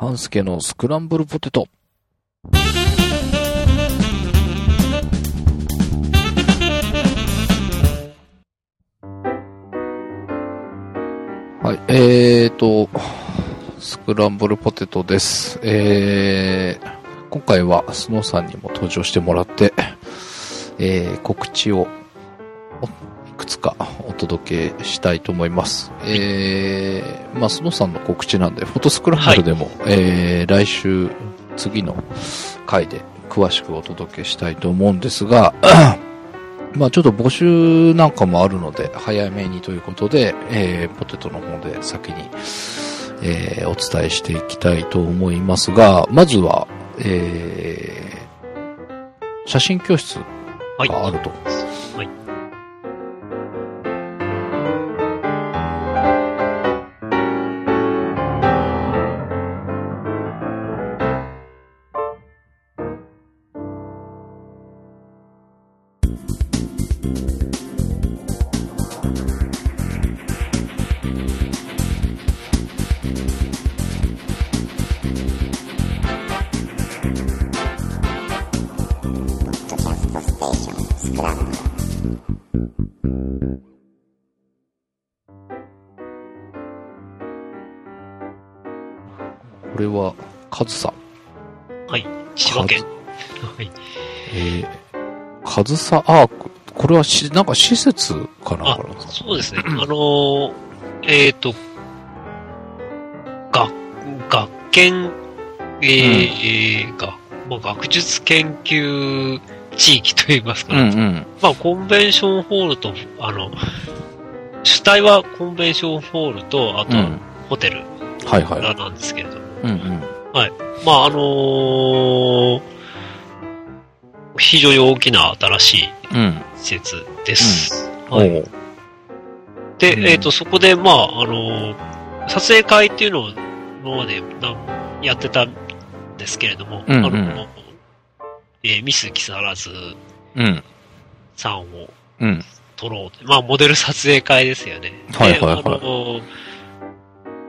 半助のスクランブルポテト。はい、えーと、スクランブルポテトです。えー、今回はスノーさんにも登場してもらって、えー、告知をつか？お届けしたいと思います。えー、まあ、スノーさんの告知なんで、フォトスクランブルでも、えー、来週、次の回で詳しくお届けしたいと思うんですが、まあちょっと募集なんかもあるので、早めにということで、えー、ポテトの方で先に、えー、お伝えしていきたいと思いますが、まずは、えー、写真教室はい。があると。はい。これは、カズさん。はい。千葉県。はい。えー、カズサアーク。これはし、なんか施設かなあそうですね。あのー、えっ、と、学、学研、えーが、まあ、学術研究地域といいますか、うんうん。まあ、コンベンションホールと、あの、主体はコンベンションホールと、あと、うん。ホテルはいはい。なんですけれども、うんうん。まあ、あのー非常に大きな新しいうん。施設です。で、うんえっ、と、そこで、まあ、あのー撮影会っていうのを今までなやってたんですけれども、うんうんあの、えーミス木更津うん。さんをうん。撮ろうと。まあ、モデル撮影会ですよね。はいはいはい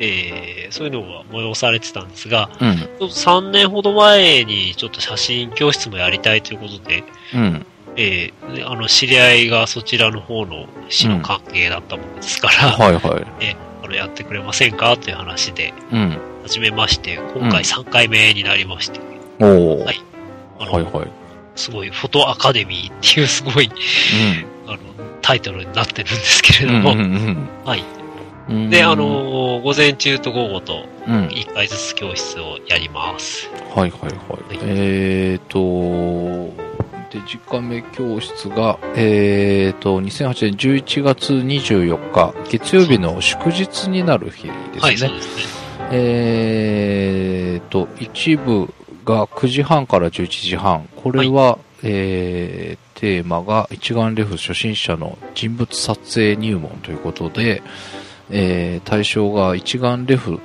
えーそういうのが催されてたんですが、うん。ちょっと3年ほど前にちょっと写真教室もやりたいということで、うん。えーであの、知り合いがそちらの方の市の関係だったものですから、はいはい。あの、やってくれませんかという話で、うん。始めまして、今うん回3回目になりまして、おお。はいはいはい。すごい、フォトアカデミーっていうすごい、あの、タイトルになってるんですけれうん。ども、うんはい。うん。で、あ、のー午前中と午後とうん。1回ずつ教室をやります。はいはいはい。えーと、デジカメ教室が、えーと、2008年11月24日、月曜日の祝日になる日ですはい、そうね。ですね。えーと、一部が9時半から11時半。これは、えー、テーマが一眼レフ初心者の人物撮影入門ということで、えー、対象が一眼レフ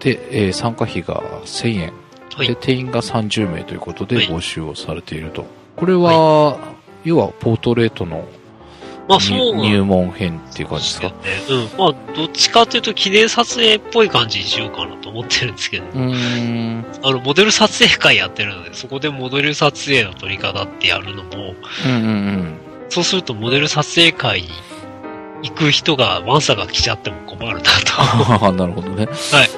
で、えー参加費が1000円。はいで、定員が30名ということではい募集をされていると。これは、要はポートレートのまあ、そう入入門編っていう感じですか？ね。うん。まあ、どっちかというと記念撮影っぽい感じにしようかなと思ってるんですけど、うーん。あの、モデル撮影会やってるので、そこでモデル撮影の撮り方ってやるのも、うんうんうん。そうするとモデル撮影会に行く人が、ワンサが来ちゃっても困るなと。なるほどね。はい。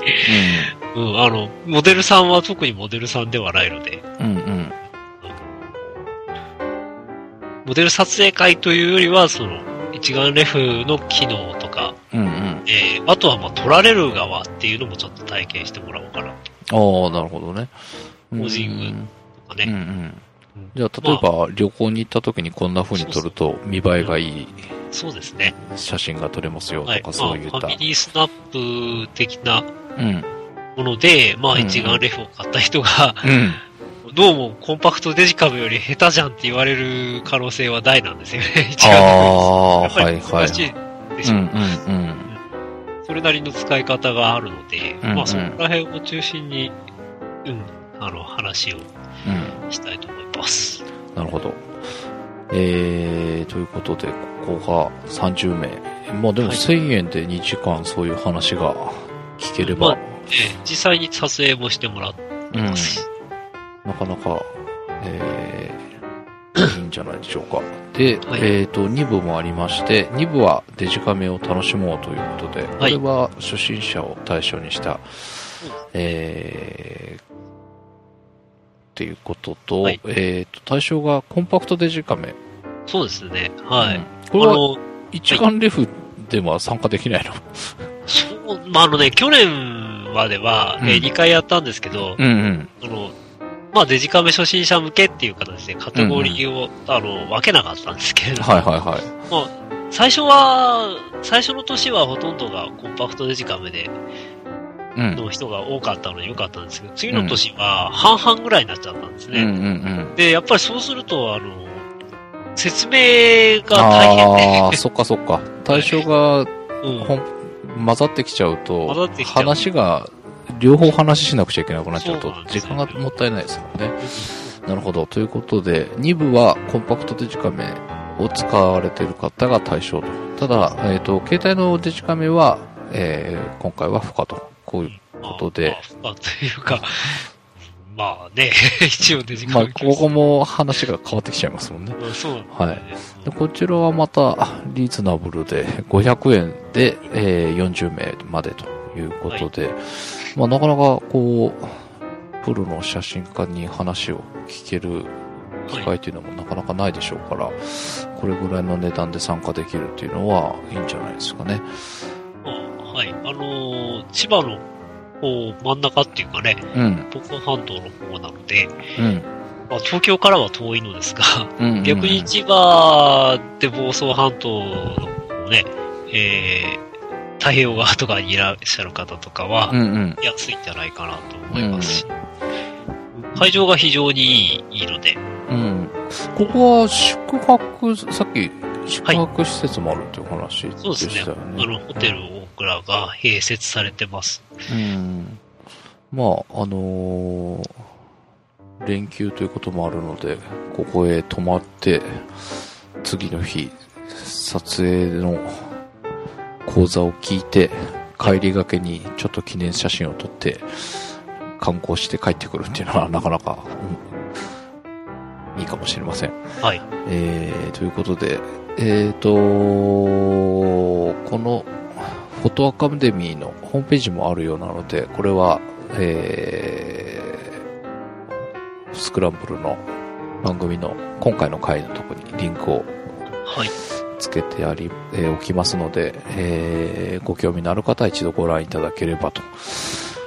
うん、あの、モデルさんは特にモデルさんではないので、うん。うんモデル撮影会というよりは、その、一眼レフの機能とか、うんうん。えー、あとはまあ撮られる側っていうのもちょっと体験してもらおうかなああ、なるほどね。ポージングうんとかね。うんうん。うんじゃあ、例えば、旅行に行った時にこんな風に撮ると見栄えがいいそうですね。写真が撮れますよとはい。か、まあ、そういった。ファミリースナップ的なうん。もので、まあ、うん一眼レフを買った人が、うん。どうもコンパクトデジカメより下手じゃんって言われる可能性は大なんですよね。一あ眼レフあ、やっぱりはいはい。難しいでしょ。うんうんそれなりの使い方があるので、うんうんまあ、そこら辺を中心に、うん、あの、話をうん。うん。したいと思います。なるほど。えー、ということで、ここが30名。まあでもはい1000円で2時間そういう話が聞ければ、まあえ実際に撮影もしてもらってうん。なかなか、えー、いいんじゃないでしょうか。で、はいえっ、と、2部もありまして、2部はデジカメを楽しもうということで、これは初心者を対象にした、えー、っていうことと、はいえっ、と、対象がコンパクトデジカメ。そうですね。はい。うんこれは一眼レフでは参加できないの、そう、まあ、あのね、去年までは、えうん2回やったんですけど、うんうん。その、まあ、デジカメ初心者向けっていう形でカテゴリーを、あの、分けなかったんですけれども、はいはいはい。最初は、最初の年はほとんどがコンパクトデジカメでうん。の人が多かったので良かったんですけど、次の年は半々ぐらいになっちゃったんですうんうんね。うん。で、やっぱりそうすると、あの、説明が大変で、ああ、そっかそっか。対象が うん混ざってきちゃうと、話が、両方話しなくちゃいけなくなっちゃうと時よ間がもったいないですもんね。なるほど。ということで、2部はコンパクトデジカメを使われている方が対象と。ただ、えっ、と、携帯のデジカメは、えー今回は不可と。こういう。ことでまあ、まあというか、まあね、一応デジカまあ、メ。ここも話が変わってきちゃいますもんね。うんそうなんですはいでこちらはまたリーズナブルで500円で、えー40名までということで、まあなかなかこう、プロの写真家に話を聞ける機会というのもなかなかないでしょうから、これぐらいの値段で参加できるっていうのはいいんじゃないですかね。まあはい。あのー千葉のこう真ん中っていうかね、うん、半島の方なので、うん、まあ、東京からは遠いのですが、うんうん。逆に千葉で房総半島のね、えー、太平洋側とかにいらっしゃる方とかはう、んうん。安いんじゃないかなと思いますし、会場が非常にいいいいので、うん。ここは宿泊、さっき宿泊施設もあるっていう話でそうですねしたよ。ね。あの、ホテル大倉が併設されてます。うん。まあ、あのー連休ということもあるので、ここへ泊まって、次の日、撮影の講座を聞いて、帰りがけにちょっと記念写真を撮って、観光して帰ってくるっていうのはなかなか、うんいいかもしれません。はい。えー、ということで、えーと、このフォトアカデミーのホームページもあるようなので、これは、えー、スクランブルの番組の今回の回のところにリンクをはい。つけてあり、えーおきますので、えーご興味のある方は一度ご覧いただければと。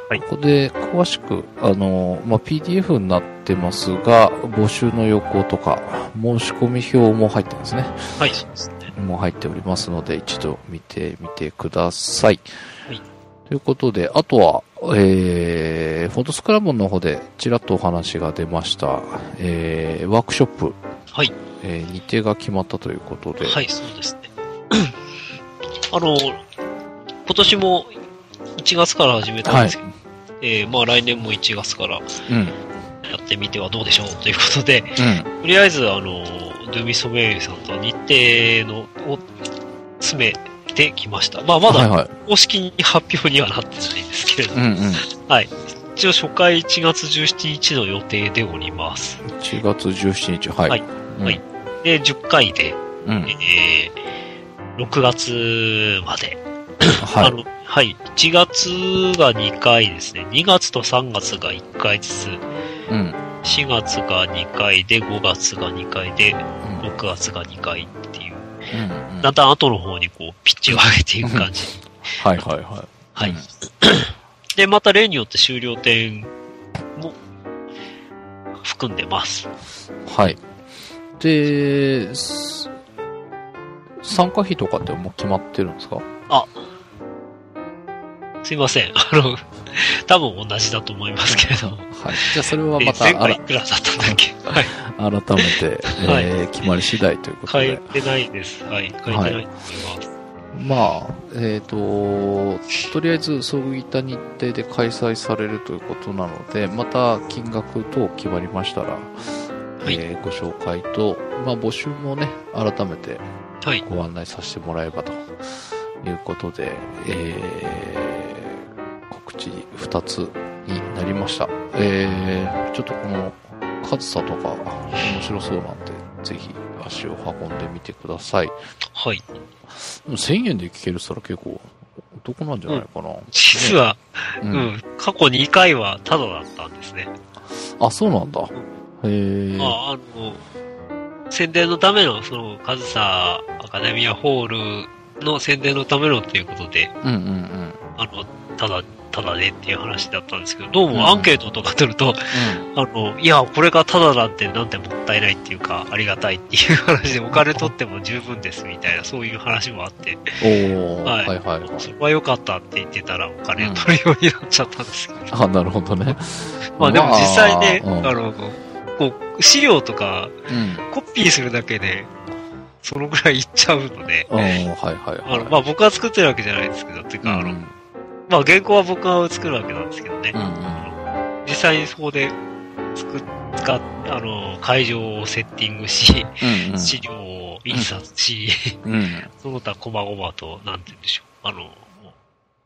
はいここで詳しく、あの、まあ、PDF になってますが、募集の要項とか、申し込み表も入ってますね。はい、そうですね。もう入っておりますので、一度見てみてください。はいということで、あとは、えー、フォトスクラムの方でちらっとお話が出ました、えー、ワークショップ、はい。えー日程が決まったということで、はい、そうですね。あの、今年も1月から始めたんですけど、えーまあ来年も1月からやうん、ってみてはどうでしょうということで、うん、とりあえず、あの、ドゥミソメイユさんと日程のを詰めてきました。まあまだはいはい。公式に発表にはなってないんですけれども、うんうん。一応初回1月17日の予定でおります。1月17日、はい。はいうんはいで、10回で、うん。えー、6月まではい。あの、はい。1月が2回ですね。2月と3月が1回ずつ、うん。4月が2回で、5月が2回で、うん6月が2回っていう、うんうんだんだん後の方にこう、ピッチを上げていく感じ。はいはいはい。はいうん。で、また例によって終了点も含んでます。はい。で、す参加費とかってもう決まってるんですか？すいません。あの、多分同じだと思いますけれども。はい。じゃあそれはえまた前回いくらだったんだっけ？はい。改めて、はいえー決まり次第ということ変えで。てないです。はい。変えてないと思います。まあ、えっ、と、とりあえず、そういった日程で開催されるということなので、また金額等決まりましたら、いえーご紹介と、まあ、募集もね、改めてはい。ご案内させてもらえばということで、えー告知2 2つになりました。えー、ちょっとこの、上総とか面白そうなんで、ぜひ足を運んでみてください。はい。でも1000円で聞けるったら結構お得なんじゃないかな。実は、ううんん、過去2回はタダだったんですね。あ、そうなんだ。へえ。まあ、あの、宣伝のための、その、カズサアカデミアホールの宣伝のためのっていうことで、うんうんうん。あの、ただ、ただねっていう話だったんですけど、どうもアンケートとか取ると、あの、いや、これがただなんてなんてもったいないっていうか、ありがたいっていう話で、お金取っても十分ですみたいな、そういう話もあって、おー、ははいい、はいはいそれは良かったって言ってたら、お金を取るようになっちゃったんですけど。あ、なるほどね。まあでも実際ね、まあうんあの、こう、資料とかうん。コピーするだけで、そのぐらいいっちゃうので、うん、はいはいはい。あの、まあ僕は作ってるわけじゃないですけど、っていうか、あの、うんまあ原稿は僕が作るわけなんですけどね。うんうん実際にそこで作っ、使っ、あの、会場をセッティングし。資料を印刷し、うん。その他細々と、なんて言うんでしょう。あの、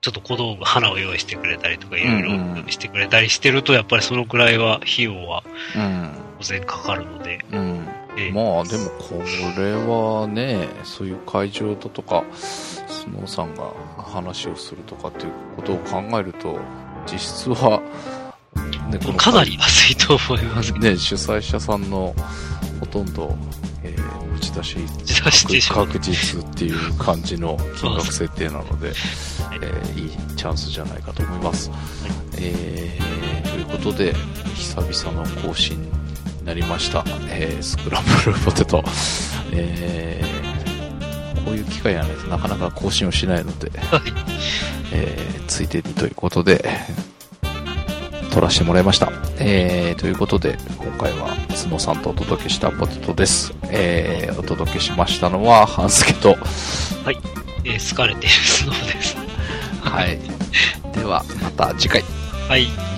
ちょっと小道具、花を用意してくれたりとか、いろいろうんうんしてくれたりしてると、やっぱりそのくらいは、費用はうん。当然かかるので、うん。ええまあでもこれはね、そういう会場だとか、スノーさんが話をするとかっていうことを考えると、実質は、ね、かなり安いと思いますね、主催者さんのほとんど、えー、打ち出し自出してしまう。確実っていう感じの金額設定なので、えーいいチャンスじゃないかと思います。えーということで、久々の更新になりました。えースクランブルポテト。えーこういう機会がないとなかなか更新をしないので、えーついでにということで、撮らせてもらいました。えー、ということで、今回は角さんとお届けしたポテトです。えー、お届けしましたのは、半助と、えー好かれているスノーです。はい。では、また次回。はい。